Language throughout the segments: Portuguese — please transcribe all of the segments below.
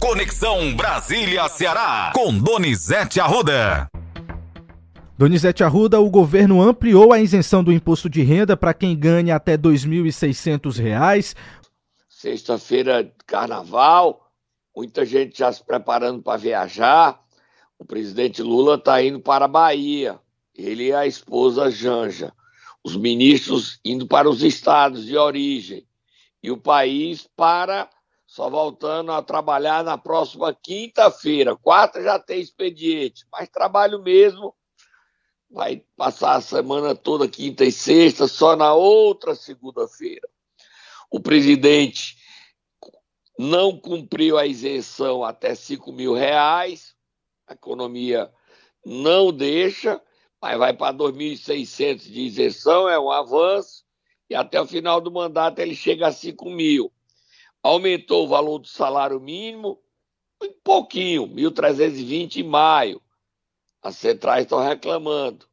Conexão Brasília-Ceará, com Donizete Arruda. Donizete Arruda, o governo ampliou a isenção do imposto de renda para quem ganha até R$ 2.600. Sexta-feira, carnaval, muita gente já se preparando para viajar. O presidente Lula está indo para a Bahia, ele e a esposa Janja. Os ministros indo para os estados de origem. E o país para só voltando a trabalhar na próxima quinta-feira. Quarta já tem expediente, mas trabalho mesmo vai passar a semana toda, quinta e sexta, só na outra segunda-feira. O presidente não cumpriu a isenção até 5 mil reais, a economia não deixa, mas vai para 2.600 de isenção, é um avanço, e até o final do mandato ele chega a 5 mil aumentou o valor do salário mínimo um pouquinho, 1.320 em maio. As centrais estão reclamando.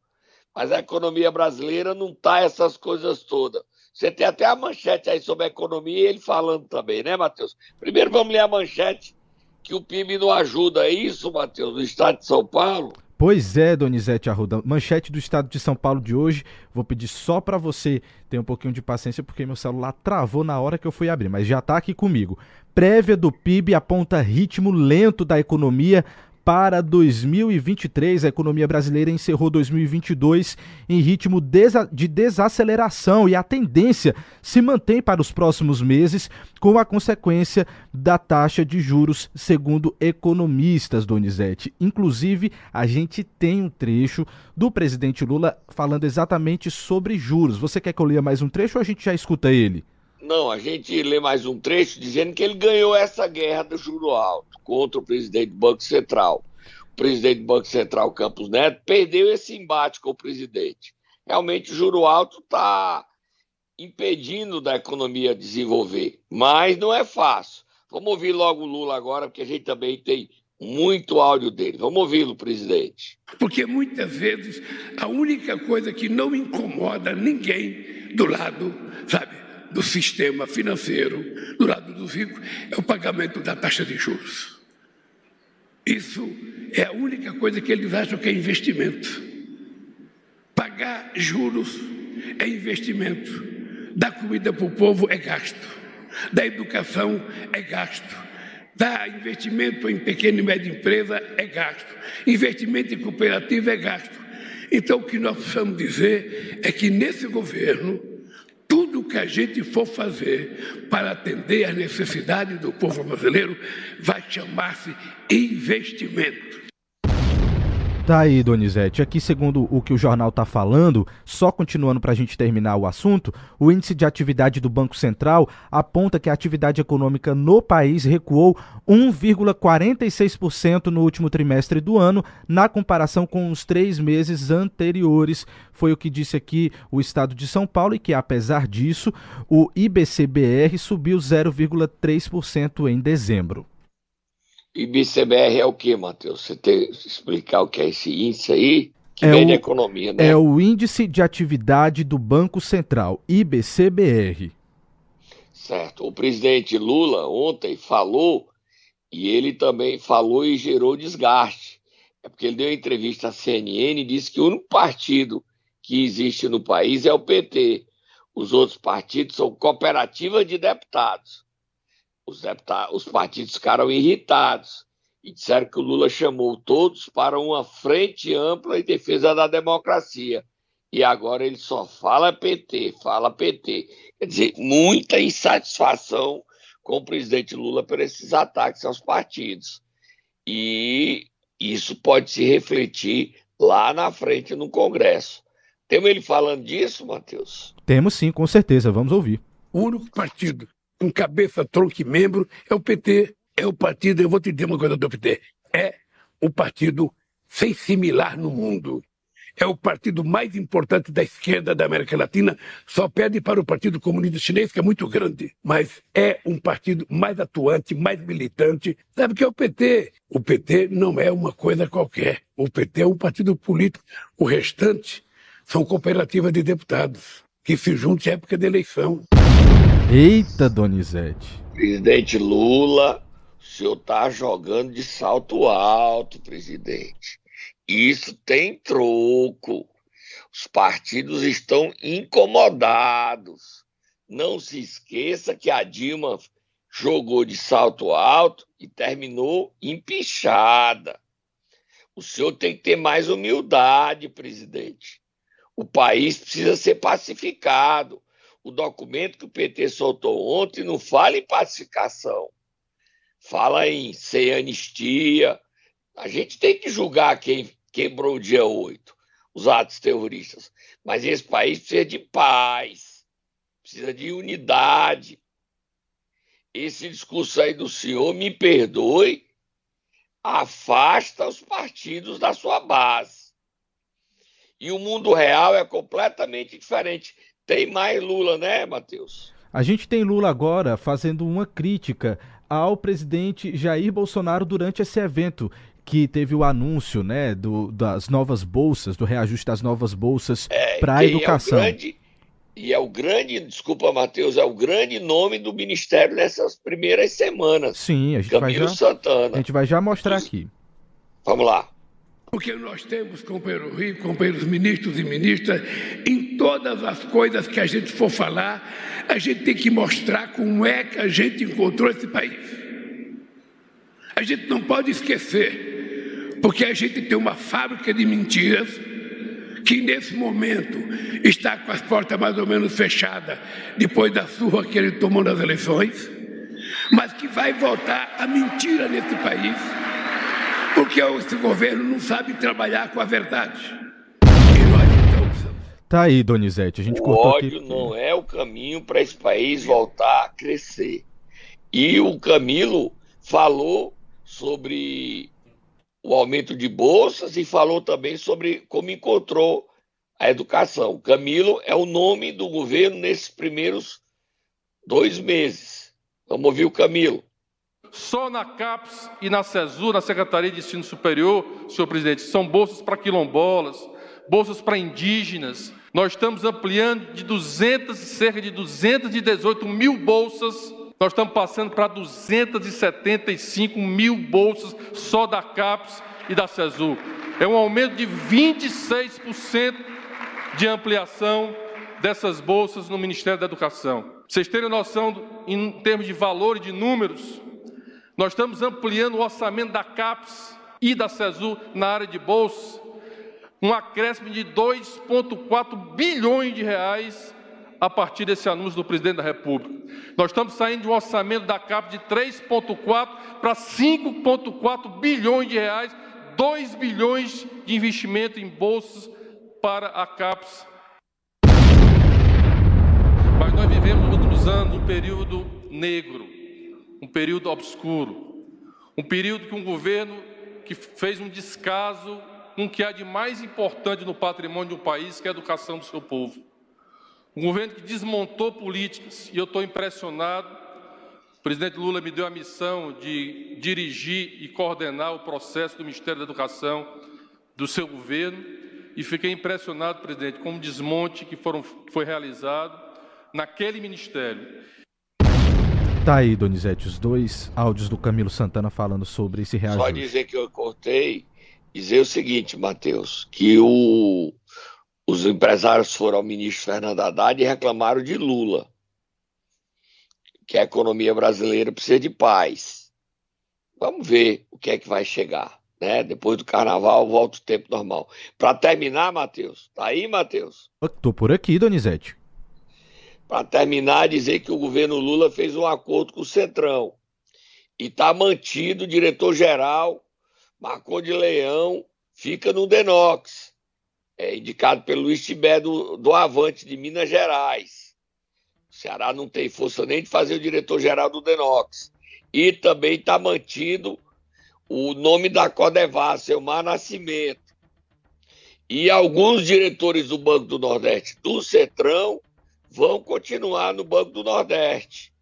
Mas a economia brasileira não está essas coisas todas. Você tem até a manchete aí sobre a economia e ele falando também, né, Matheus? Primeiro vamos ler a manchete, que o PIB não ajuda. É isso, Matheus, no estado de São Paulo? Pois é, Donizete Arruda. Manchete do estado de São Paulo de hoje. Vou pedir só para você ter um pouquinho de paciência, porque meu celular travou na hora que eu fui abrir, mas já está aqui comigo. Prévia do PIB aponta ritmo lento da economia para 2023. A economia brasileira encerrou 2022 em ritmo de desaceleração e a tendência se mantém para os próximos meses, com a consequência da taxa de juros, segundo economistas, Donizete. Inclusive, a gente tem um trecho do presidente Lula falando exatamente sobre juros. Você quer que eu leia mais um trecho ou a gente já escuta ele? Não, a gente lê mais um trecho dizendo que ele ganhou essa guerra do juro alto contra o presidente do Banco Central. O presidente do Banco Central, Campos Neto, perdeu esse embate com o presidente. Realmente o juro alto está impedindo da economia desenvolver, mas não é fácil. Vamos ouvir logo o Lula agora, porque a gente também tem muito áudio dele. Vamos ouvi-lo, presidente. Porque muitas vezes a única coisa que não incomoda ninguém do lado, sabe, do sistema financeiro, do lado dos ricos, é o pagamento da taxa de juros. Isso é a única coisa que eles acham que é investimento. Pagar juros é investimento. Dar comida para o povo é gasto. Da educação é gasto. Dar investimento em pequena e média empresa é gasto. Investimento em cooperativa é gasto. Então, o que nós precisamos dizer é que nesse governo tudo que a gente for fazer para atender às necessidades do povo brasileiro vai chamar-se investimento. Tá aí, Donizete. Aqui, segundo o que o jornal está falando, só continuando para a gente terminar o assunto, o índice de atividade do Banco Central aponta que a atividade econômica no país recuou 1,46% no último trimestre do ano, na comparação com os três meses anteriores. Foi o que disse aqui o Estado de São Paulo, e que, apesar disso, o IBCBR subiu 0,3% em dezembro. IBCBR é o que, Matheus? Você tem que explicar o que é esse índice aí? Que é vem o, economia, né? É o Índice de Atividade do Banco Central, IBCBR. Certo. O presidente Lula ontem falou, e ele também falou e gerou desgaste. É porque ele deu entrevista à CNN e disse que o único partido que existe no país é o PT. Os outros partidos são cooperativas de deputados os, deputados, os partidos ficaram irritados e disseram que o Lula chamou todos para uma frente ampla em defesa da democracia. E agora ele só fala PT, fala PT. Quer dizer, muita insatisfação com o presidente Lula por esses ataques aos partidos. E isso pode se refletir lá na frente no Congresso. Temos ele falando disso, Matheus? Temos sim, com certeza. Vamos ouvir. O único partido com cabeça, tronco e membro, é o PT. É o partido, eu vou te dizer uma coisa do PT, é o partido sem similar no mundo. É o partido mais importante da esquerda da América Latina, só perde para o Partido Comunista Chinês, que é muito grande, mas é um partido mais atuante, mais militante. Sabe o que é o PT? O PT não é uma coisa qualquer. O PT é um partido político. O restante são cooperativas de deputados que se juntam em época de eleição. Eita, Donizete. Presidente Lula O senhor está jogando de salto alto, presidente. Isso tem troco. Os partidos estão incomodados. Não se esqueça que a Dilma jogou de salto alto e terminou empichada. O senhor tem que ter mais humildade, presidente. O país precisa ser pacificado. O documento que o PT soltou ontem não fala em pacificação, fala em ser anistia. A gente tem que julgar quem quebrou o dia 8, os atos terroristas. Mas esse país precisa de paz, precisa de unidade. Esse discurso aí do senhor, me perdoe, afasta os partidos da sua base. E o mundo real é completamente diferente. Tem mais Lula, né, Matheus? A gente tem Lula agora fazendo uma crítica ao presidente Jair Bolsonaro durante esse evento que teve o anúncio, né, do, das novas bolsas, do reajuste das novas bolsas é, para a educação. É grande, e é o grande, desculpa, Matheus, é o grande nome do ministério nessas primeiras semanas. Sim, a gente Camilo vai já, Santana. A gente vai já mostrar aqui. Vamos lá. Porque nós temos, companheiro Rio, companheiros ministros e ministras, em todas as coisas que a gente for falar, a gente tem que mostrar como é que a gente encontrou esse país. A gente não pode esquecer, porque a gente tem uma fábrica de mentiras que nesse momento está com as portas mais ou menos fechadas depois da surra que ele tomou nas eleições, mas que vai voltar a mentira nesse país porque esse governo não sabe trabalhar com a verdade. E nós então Tá aí, Donizete. A gente o cortou ódio aqui. não é o caminho para esse país voltar a crescer. E o Camilo falou sobre o aumento de bolsas e falou também sobre como encontrou a educação. Camilo é o nome do governo nesses primeiros dois meses. Vamos ouvir o Camilo. Só na CAPES e na CESU, na Secretaria de Ensino Superior, senhor presidente, são bolsas para quilombolas, bolsas para indígenas. Nós estamos ampliando de 200, cerca de 218 mil bolsas. Nós estamos passando para 275 mil bolsas só da CAPES e da CESU. É um aumento de 26% de ampliação dessas bolsas no Ministério da Educação. Vocês terem noção, em termos de valor e de números, nós estamos ampliando o orçamento da CAPES e da CESU na área de bolsa, um acréscimo de 2,4 bilhões de reais a partir desse anúncio do presidente da República. Nós estamos saindo de um orçamento da CAPES de 3,4 para 5,4 bilhões de reais, 2 bilhões de investimento em bolsas para a CAPES. Mas nós vivemos nos últimos anos um período negro período obscuro, um período que um governo que fez um descaso com o que há de mais importante no patrimônio de um país, que é a educação do seu povo. Um governo que desmontou políticas, e eu estou impressionado. O presidente Lula me deu a missão de dirigir e coordenar o processo do Ministério da Educação do seu governo, e fiquei impressionado, presidente, com o desmonte que foram, foi realizado naquele ministério. Tá aí, Donizete, os dois áudios do Camilo Santana falando sobre esse reajuste. Só dizer que eu cortei, dizer o seguinte, Matheus, que o, os empresários foram ao ministro Fernando Haddad e reclamaram de Lula, que a economia brasileira precisa de paz. Vamos ver o que é que vai chegar. Né? Depois do carnaval, volta o tempo normal. Para terminar, Matheus, tá aí, Matheus? Tô por aqui, Donizete. Para terminar, dizer que o governo Lula fez um acordo com o Centrão e está mantido o diretor-geral, Marcon de Leão, fica no Denox, é indicado pelo Luiz Tibé do, do Avante de Minas Gerais. O Ceará não tem força nem de fazer o diretor-geral do Denox. E também está mantido o nome da Codevas, Selmar Nascimento. E alguns diretores do Banco do Nordeste do Centrão vão continuar no Banco do Nordeste.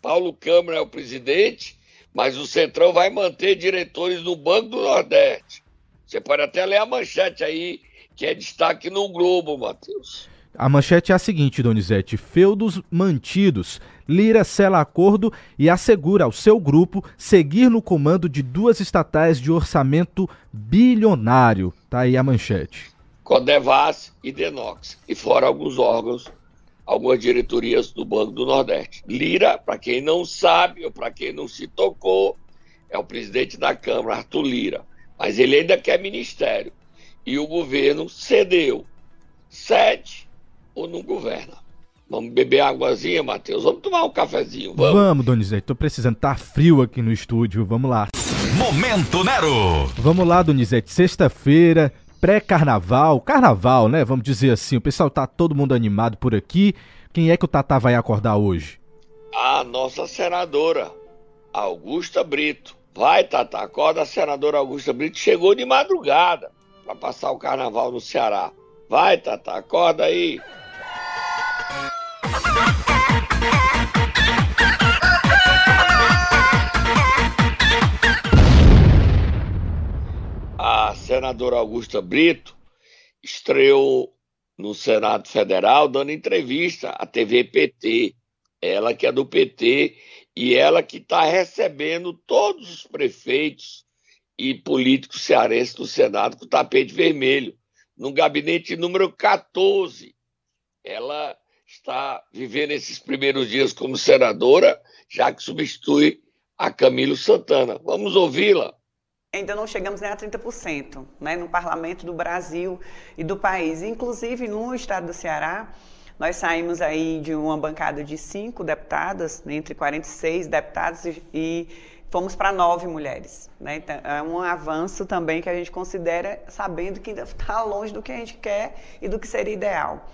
Paulo Câmara é o presidente, mas o Centrão vai manter diretores no Banco do Nordeste. Você pode até ler a manchete aí, que é destaque no Globo, Matheus. A manchete é a seguinte, Donizete: feudos mantidos Lira sela acordo e assegura ao seu grupo seguir no comando de duas estatais de orçamento bilionário. Tá aí a manchete. Codevas e Denox, e fora alguns órgãos, algumas diretorias do Banco do Nordeste. Lira, para quem não sabe ou para quem não se tocou, é o presidente da Câmara, Arthur Lira. Mas ele ainda quer ministério. E o governo cedeu. Cede ou não governa. Vamos beber águazinha, Matheus? Vamos tomar um cafezinho, vamos? Vamos, Donizete. Tô precisando. Tá frio aqui no estúdio. Vamos lá. Momento Nero. Vamos lá, Donizete. Sexta-feira, pré-carnaval. Carnaval, né? Vamos dizer assim. O pessoal tá todo mundo animado por aqui. Quem é que o Tatá vai acordar hoje? A nossa senadora, Augusta Brito. Vai, Tatá. Acorda a senadora Augusta Brito. Chegou de madrugada para passar o carnaval no Ceará. Vai, Tatá. Acorda aí. Senadora Augusta Brito estreou no Senado Federal dando entrevista à TV PT. Ela que é do PT e ela que está recebendo todos os prefeitos e políticos cearenses do Senado com tapete vermelho, no gabinete número 14. Ela está vivendo esses primeiros dias como senadora, já que substitui a Camilo Santana. Vamos ouvi-la. Ainda não chegamos nem a 30% né, no parlamento do Brasil e do país. Inclusive, no estado do Ceará, nós saímos aí de uma bancada de cinco deputadas, né, entre 46 deputados, e fomos para nove mulheres. Né? Então, é um avanço também que a gente considera, sabendo que ainda está longe do que a gente quer e do que seria ideal.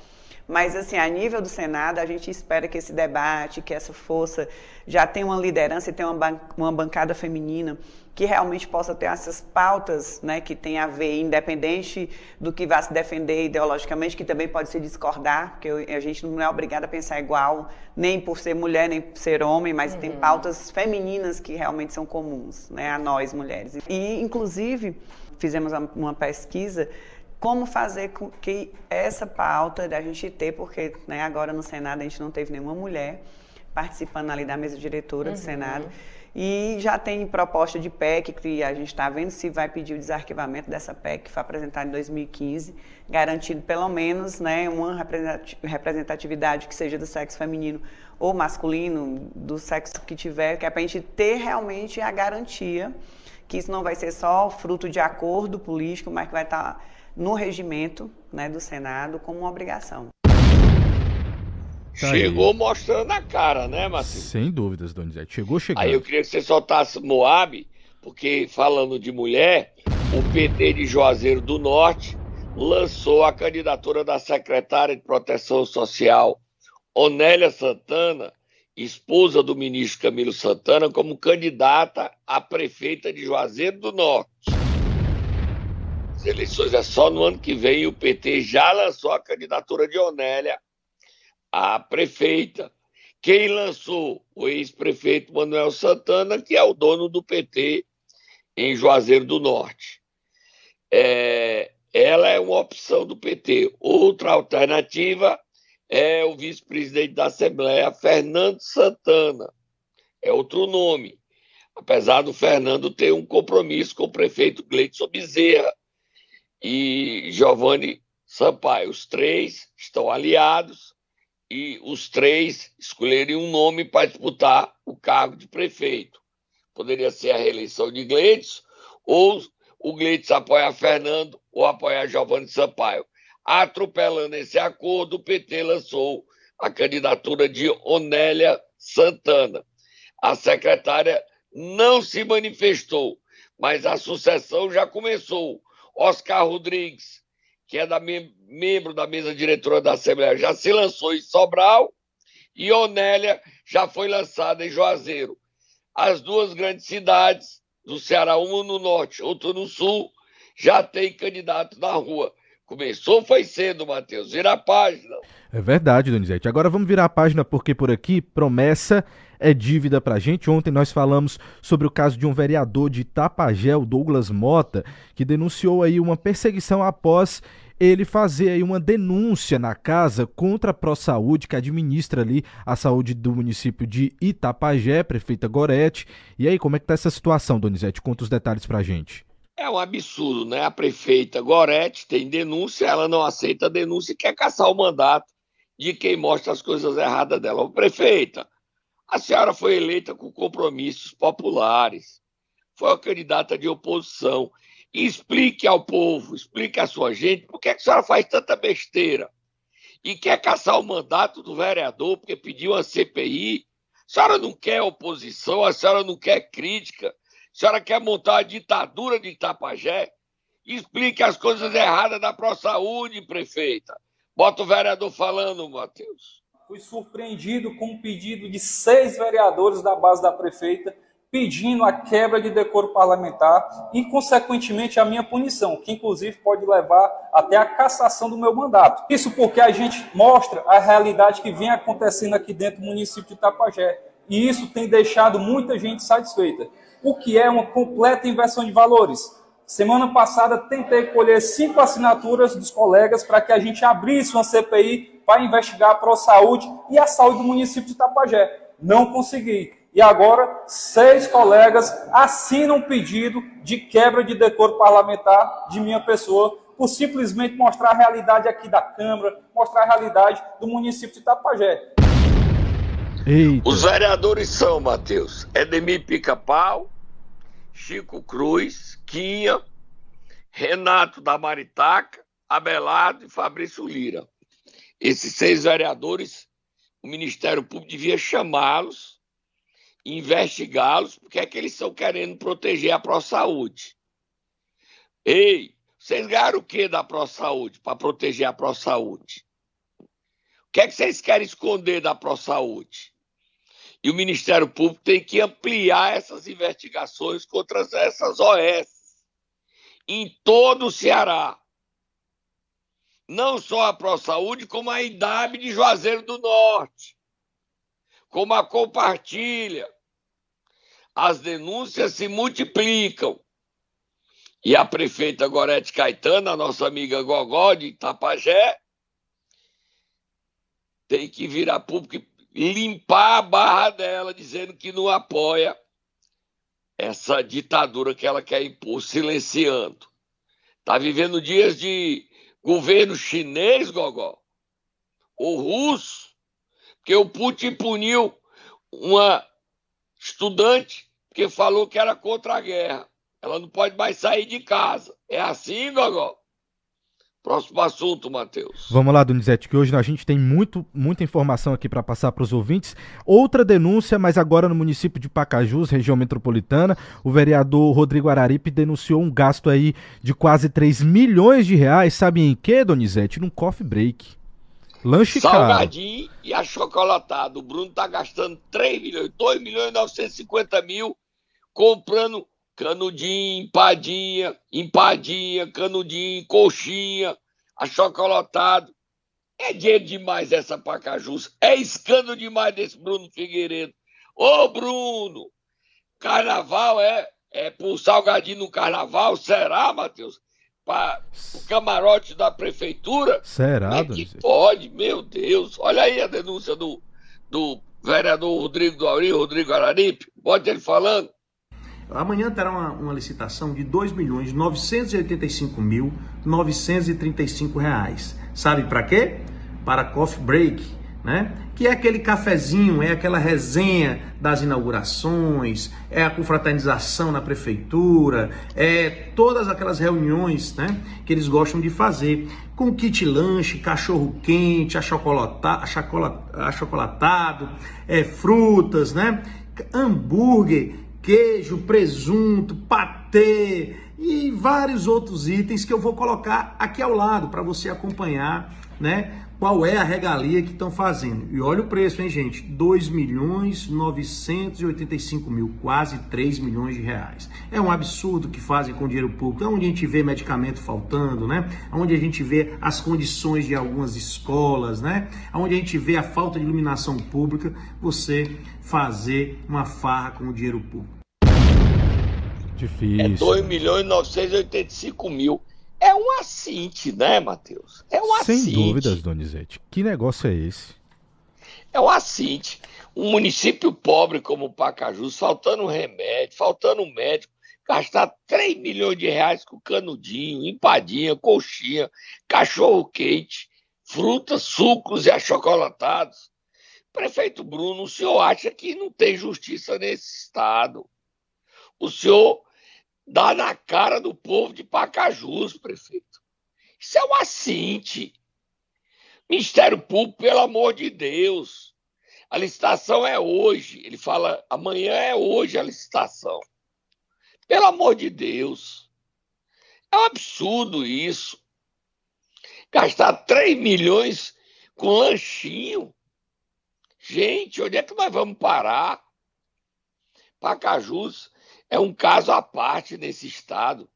Mas, assim, a nível do Senado, a gente espera que esse debate, que essa força já tenha uma liderança e tenha uma, uma bancada feminina que realmente possa ter essas pautas né, que tem a ver, independente do que vá se defender ideologicamente, que também pode se discordar, porque a gente não é obrigada a pensar igual, nem por ser mulher, nem por ser homem, mas uhum. tem pautas femininas que realmente são comuns né, a nós, mulheres. E, inclusive, fizemos uma pesquisa como fazer com que essa pauta da gente ter, porque né, agora no Senado a gente não teve nenhuma mulher participando ali da mesa diretora uhum. do Senado. E já tem proposta de PEC que a gente está vendo se vai pedir o desarquivamento dessa PEC que foi apresentada em 2015, garantindo pelo menos né, uma representatividade que seja do sexo feminino ou masculino, do sexo que tiver, que é para a gente ter realmente a garantia que isso não vai ser só fruto de acordo político, mas que vai estar tá no regimento né, do Senado como uma obrigação. Tá Chegou aí. mostrando a cara, né, Matheus? Sem dúvidas, Donizete. Chegou chegando. Aí eu queria que você soltasse Moab, porque falando de mulher, o PT de Juazeiro do Norte lançou a candidatura da secretária de Proteção Social, Onélia Santana, esposa do ministro Camilo Santana, como candidata a prefeita de Juazeiro do Norte. As eleições é só no ano que vem e o PT já lançou a candidatura de Onélia a prefeita. Quem lançou? O ex-prefeito Manuel Santana, que é o dono do PT em Juazeiro do Norte. É, ela é uma opção do PT. Outra alternativa é o vice-presidente da Assembleia, Fernando Santana. É outro nome. Apesar do Fernando ter um compromisso com o prefeito Gleidson Bezerra, e Giovanni Sampaio. Os três estão aliados e os três escolheriam um nome para disputar o cargo de prefeito. Poderia ser a reeleição de Gleides, ou o Gleides apoiar Fernando ou apoiar Giovanni Sampaio. Atropelando esse acordo, o PT lançou a candidatura de Onélia Santana. A secretária não se manifestou, mas a sucessão já começou. Oscar Rodrigues, que é da mem membro da mesa diretora da Assembleia, já se lançou em Sobral e Onélia já foi lançada em Juazeiro. As duas grandes cidades do Ceará, uma no norte, outra no sul, já tem candidato na rua. Começou, foi cedo, Matheus. Vira a página. É verdade, Donizete. Agora vamos virar a página porque por aqui promessa é dívida para a gente. Ontem nós falamos sobre o caso de um vereador de Tapagé, o Douglas Mota, que denunciou aí uma perseguição após ele fazer aí uma denúncia na casa contra a ProSaúde, que administra ali a saúde do município de Itapajé, prefeita Gorete. E aí, como é que tá essa situação, Donizete? Conta os detalhes pra gente. É um absurdo, né? A prefeita Gorete tem denúncia, ela não aceita a denúncia e quer caçar o mandato de quem mostra as coisas erradas dela. Ô, prefeita, a senhora foi eleita com compromissos populares, foi uma candidata de oposição. Explique ao povo, explique à sua gente por que, é que a senhora faz tanta besteira e quer caçar o mandato do vereador porque pediu a CPI. A senhora não quer oposição, a senhora não quer crítica, a senhora quer montar a ditadura de Itapajé. Explique as coisas erradas da ProSaúde, prefeita. Bota o vereador falando, Matheus. Fui surpreendido com um pedido de seis vereadores da base da prefeita pedindo a quebra de decoro parlamentar e, consequentemente, a minha punição, que inclusive pode levar até a cassação do meu mandato. Isso porque a gente mostra a realidade que vem acontecendo aqui dentro do município de Itapajé. E isso tem deixado muita gente satisfeita, o que é uma completa inversão de valores. Semana passada tentei colher cinco assinaturas dos colegas para que a gente abrisse uma CPI para investigar a ProSaúde e a saúde do município de Itapajé. Não consegui e agora seis colegas assinam um pedido de quebra de decoro parlamentar de minha pessoa por simplesmente mostrar a realidade aqui da Câmara, mostrar a realidade do município de Itapajé. Eita. Os vereadores são, Matheus, Edemir Pica-Pau, Chico Cruz, Quinha, Renato da Maritaca, Abelardo e Fabrício Lira. Esses seis vereadores, o Ministério Público devia chamá-los investigá-los, porque é que eles estão querendo proteger a pró-saúde. Ei, vocês ganharam o que da pró-saúde para proteger a pró-saúde? O que é que vocês querem esconder da pró-saúde? E o Ministério Público tem que ampliar essas investigações contra essas OS em todo o Ceará. Não só a pró-saúde, como a IDAB de Juazeiro do Norte como a compartilha. As denúncias se multiplicam. E a prefeita Gorete Caetano, a nossa amiga Gogó de Itapajé, tem que vir a público e limpar a barra dela, dizendo que não apoia essa ditadura que ela quer impor, silenciando. Está vivendo dias de governo chinês, Gogó, ou russo, porque o Putin puniu uma estudante que falou que era contra a guerra. Ela não pode mais sair de casa. É assim, Gogó? Próximo assunto, Matheus. Vamos lá, Donizete, que hoje a gente tem muito, muita informação aqui para passar para os ouvintes. Outra denúncia, mas agora no município de Pacajus, região metropolitana, o vereador Rodrigo Araripe denunciou um gasto aí de quase 3 milhões de reais, sabe em que, Donizete? Num coffee break. Lanche Salgadinho caro. e achocolatado. O Bruno tá gastando 3 milhões, 2 milhões e 950 mil comprando canudinho, empadinha, empadinha, canudinho, coxinha, achocolatado. É dinheiro demais essa Pacajus. É escândalo demais desse Bruno Figueiredo. Ô, Bruno! Carnaval é, é por salgadinho no carnaval? Será, Matheus? Para o camarote da prefeitura. Será, é que pode, meu Deus. Olha aí a denúncia do, do vereador Rodrigo do Auri, Rodrigo Araripe. Pode ele falando. Amanhã terá uma, uma licitação de 2.985.935 reais. Sabe para quê? Para coffee break né? Que é aquele cafezinho, é aquela resenha das inaugurações, é a confraternização na prefeitura, é todas aquelas reuniões, né? Que eles gostam de fazer com kit lanche, cachorro quente, achocolata, achocolatado, é, frutas, né? Hambúrguer, queijo, presunto, patê e vários outros itens que eu vou colocar aqui ao lado para você acompanhar, né? Qual é a regalia que estão fazendo. E olha o preço, hein, gente? 2 milhões 985 mil, quase 3 milhões de reais. É um absurdo que fazem com dinheiro público. É onde a gente vê medicamento faltando, né? É onde a gente vê as condições de algumas escolas, né? É onde a gente vê a falta de iluminação pública, você fazer uma farra com o dinheiro público. Difícil. É 2 milhões e 985 mil É um assinte, né, Matheus? É um Sem assinte. dúvidas, Donizete. Que negócio é esse? É um assinte. Um município pobre como Pacajus, faltando remédio, faltando médico, gastar 3 milhões de reais com canudinho, empadinha, coxinha, cachorro quente, frutas, sucos e achocolatados. Prefeito Bruno, o senhor acha que não tem justiça nesse estado? O senhor dá na cara do povo de Pacajus, prefeito. Isso é um assinte. Ministério Público, pelo amor de Deus. A licitação é hoje. Ele fala, amanhã é hoje a licitação. Pelo amor de Deus. É um absurdo isso. Gastar 3 milhões com lanchinho. Gente, onde é que nós vamos parar? Pacajus é um caso à parte nesse estado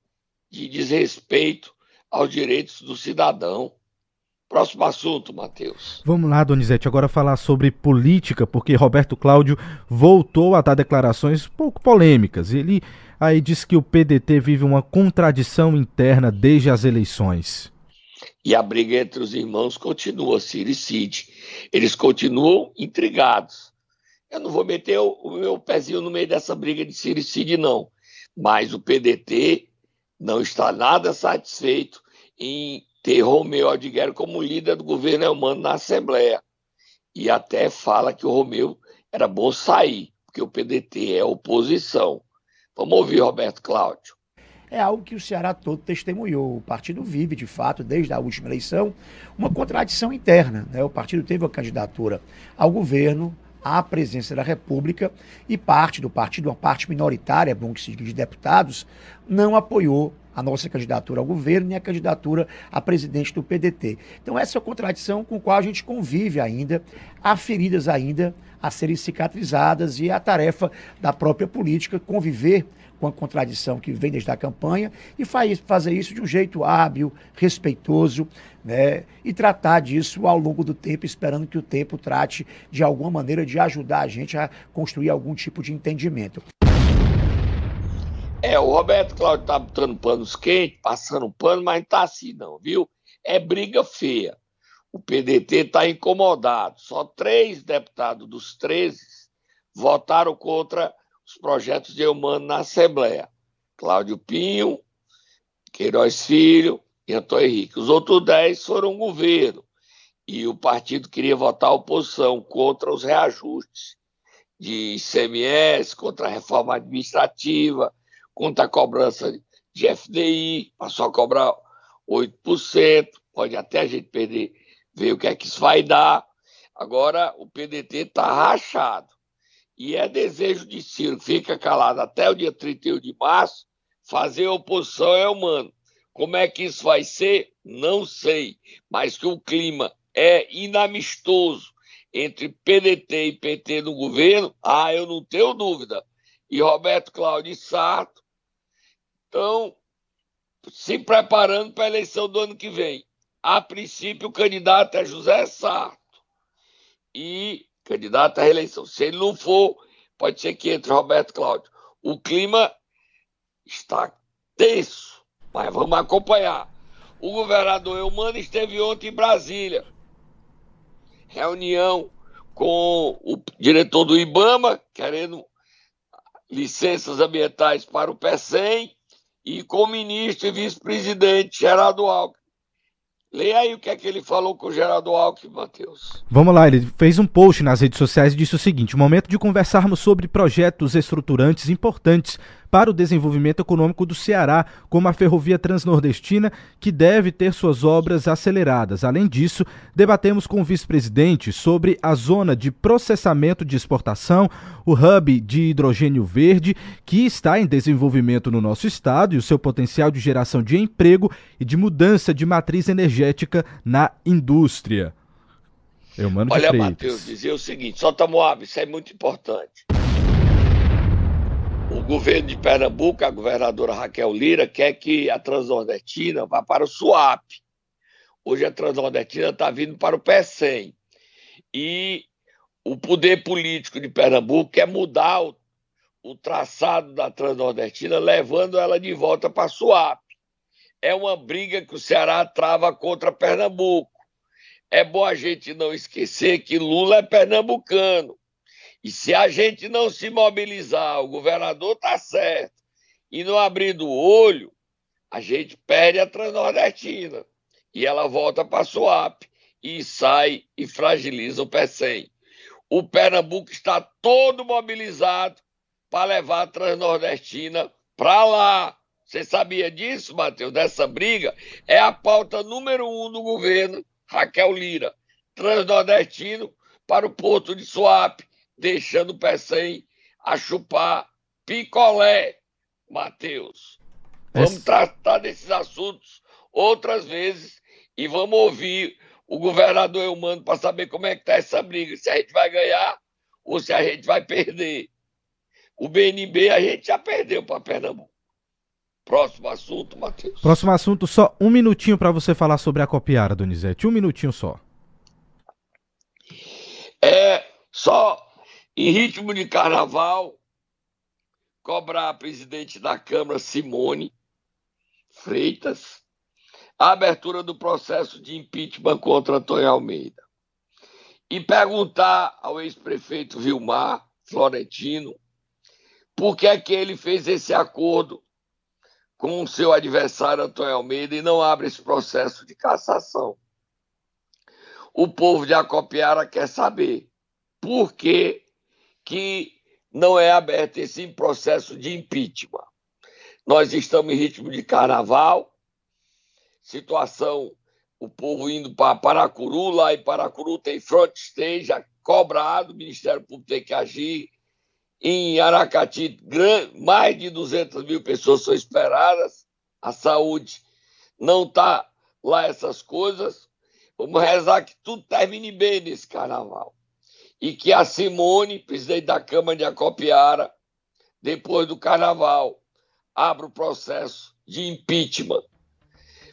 de desrespeito aos direitos do cidadão. Próximo assunto, Matheus. Vamos lá, Donizete, agora falar sobre política, porque Roberto Cláudio voltou a dar declarações pouco polêmicas. Ele aí diz que o PDT vive uma contradição interna desde as eleições. E a briga entre os irmãos continua, Ciro e Cid. Eles continuam intrigados. Eu não vou meter o, o meu pezinho no meio dessa briga de Cid, não. Mas o PDT não está nada satisfeito em ter Romeu Aldiguero como líder do governo humano na Assembleia. E até fala que o Romeu era bom sair, porque o PDT é oposição. Vamos ouvir, Roberto Cláudio é algo que o Ceará todo testemunhou. O partido vive, de fato, desde a última eleição, uma contradição interna. Né? O partido teve a candidatura ao governo, à presidência da República, e parte do partido, uma parte minoritária, é bom que se diga, de deputados, não apoiou a nossa candidatura ao governo nem a candidatura a presidente do PDT. Então, essa é a contradição com a qual a gente convive ainda, há feridas ainda a serem cicatrizadas e é a tarefa da própria política conviver com a contradição que vem desde a campanha e faz, fazer isso de um jeito hábil, respeitoso, né, e tratar disso ao longo do tempo, esperando que o tempo trate de alguma maneira de ajudar a gente a construir algum tipo de entendimento. É, o Roberto Cláudio tá botando panos quentes, passando pano, mas não tá assim não, viu? É briga feia. O PDT está incomodado. Só três deputados dos 13 votaram contra os projetos de humano na Assembleia. Cláudio Pinho, Queiroz Filho e Antônio Henrique. Os outros dez foram governo. E o partido queria votar a oposição contra os reajustes de ICMS, contra a reforma administrativa, contra a cobrança de FDI, passou a cobrar 8%, pode até a gente perder, ver o que é que isso vai dar. Agora o PDT está rachado e é desejo de Ciro, fica calado até o dia 31 de março, fazer oposição é humano. Como é que isso vai ser? Não sei, mas que o clima é inamistoso entre PDT e PT no governo, ah, eu não tenho dúvida. E Roberto Cláudio e Sarto estão se preparando para a eleição do ano que vem. A princípio, o candidato é José Sarto. E candidato à reeleição. Se ele não for, pode ser que entre Roberto Cláudio. O clima está tenso, mas vamos acompanhar. O governador Eumano esteve ontem em Brasília. Reunião com o diretor do IBAMA, querendo licenças ambientais para o PECEM, e com o ministro e vice-presidente Geraldo Alckmin. Leia aí o que é que ele falou com o Geraldo Alckmin, Matheus. Vamos lá, ele fez um post nas redes sociais e disse o seguinte: momento de conversarmos sobre projetos estruturantes importantes para o desenvolvimento econômico do Ceará, como a Ferrovia Transnordestina, que deve ter suas obras aceleradas. Além disso, debatemos com o vice-presidente sobre a zona de processamento de exportação, o hub de hidrogênio verde, que está em desenvolvimento no nosso estado e o seu potencial de geração de emprego e de mudança de matriz energética na indústria. Olha, Matheus, dizer o seguinte, só Moab, isso é muito importante o governo de Pernambuco, a governadora Raquel Lira, quer que a Transnordestina vá para o SUAP. Hoje a Transnordestina está vindo para o PECEM. E o poder político de Pernambuco quer mudar o, o traçado da Transnordestina, levando ela de volta para a SUAP. é uma briga que o Ceará trava contra Pernambuco. É bom a gente não esquecer que Lula é pernambucano. E se a gente não se mobilizar, o governador está certo, e não abrir do olho, a gente perde a Transnordestina. E ela volta para a SUAP e sai e fragiliza o PECEM. O Pernambuco está todo mobilizado para levar a Transnordestina para lá. Você sabia disso, Matheus? Dessa briga? É a pauta número um do governo, Raquel Lira. Transnordestino para o porto de Suape, deixando o PECEM a chupar picolé, Matheus. Vamos tratar desses assuntos outras vezes e vamos ouvir o governador Eumano para saber como é que está essa briga, se a gente vai ganhar ou se a gente vai perder. O BNB a gente já perdeu para Pernambuco. Próximo assunto, Matheus. Próximo assunto, só um minutinho para você falar sobre a Copiara, Donizete. Um minutinho só. É, só em ritmo de carnaval, cobrar a presidente da Câmara, Simone Freitas, a abertura do processo de impeachment contra Antônio Almeida. E perguntar ao ex-prefeito Vilmar Florentino por que é que ele fez esse acordo com o seu adversário Antônio Almeida e não abre esse processo de cassação. O povo de Acopiara quer saber por que, que não é aberto esse processo de impeachment. Nós estamos em ritmo de carnaval, situação, o povo indo para Paracuru, lá em Paracuru tem front stage cobrado, o Ministério Público tem que agir, em Aracati, mais de 200 mil pessoas são esperadas. A saúde não está lá essas coisas. Vamos rezar que tudo termine bem nesse carnaval. E que a Simone, presidente da Câmara de Acopiara, depois do carnaval, abra o processo de impeachment.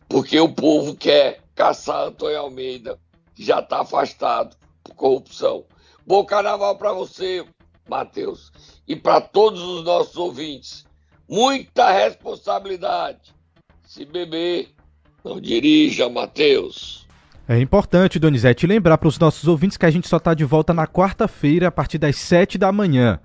Porque o povo quer caçar Antônio Almeida, que já está afastado por corrupção. Bom carnaval para você, Matheus, e para todos os nossos ouvintes. Muita responsabilidade. Se beber, não dirija, Matheus. É importante, Donizete, lembrar para os nossos ouvintes que a gente só está de volta na quarta-feira, a partir das sete da manhã.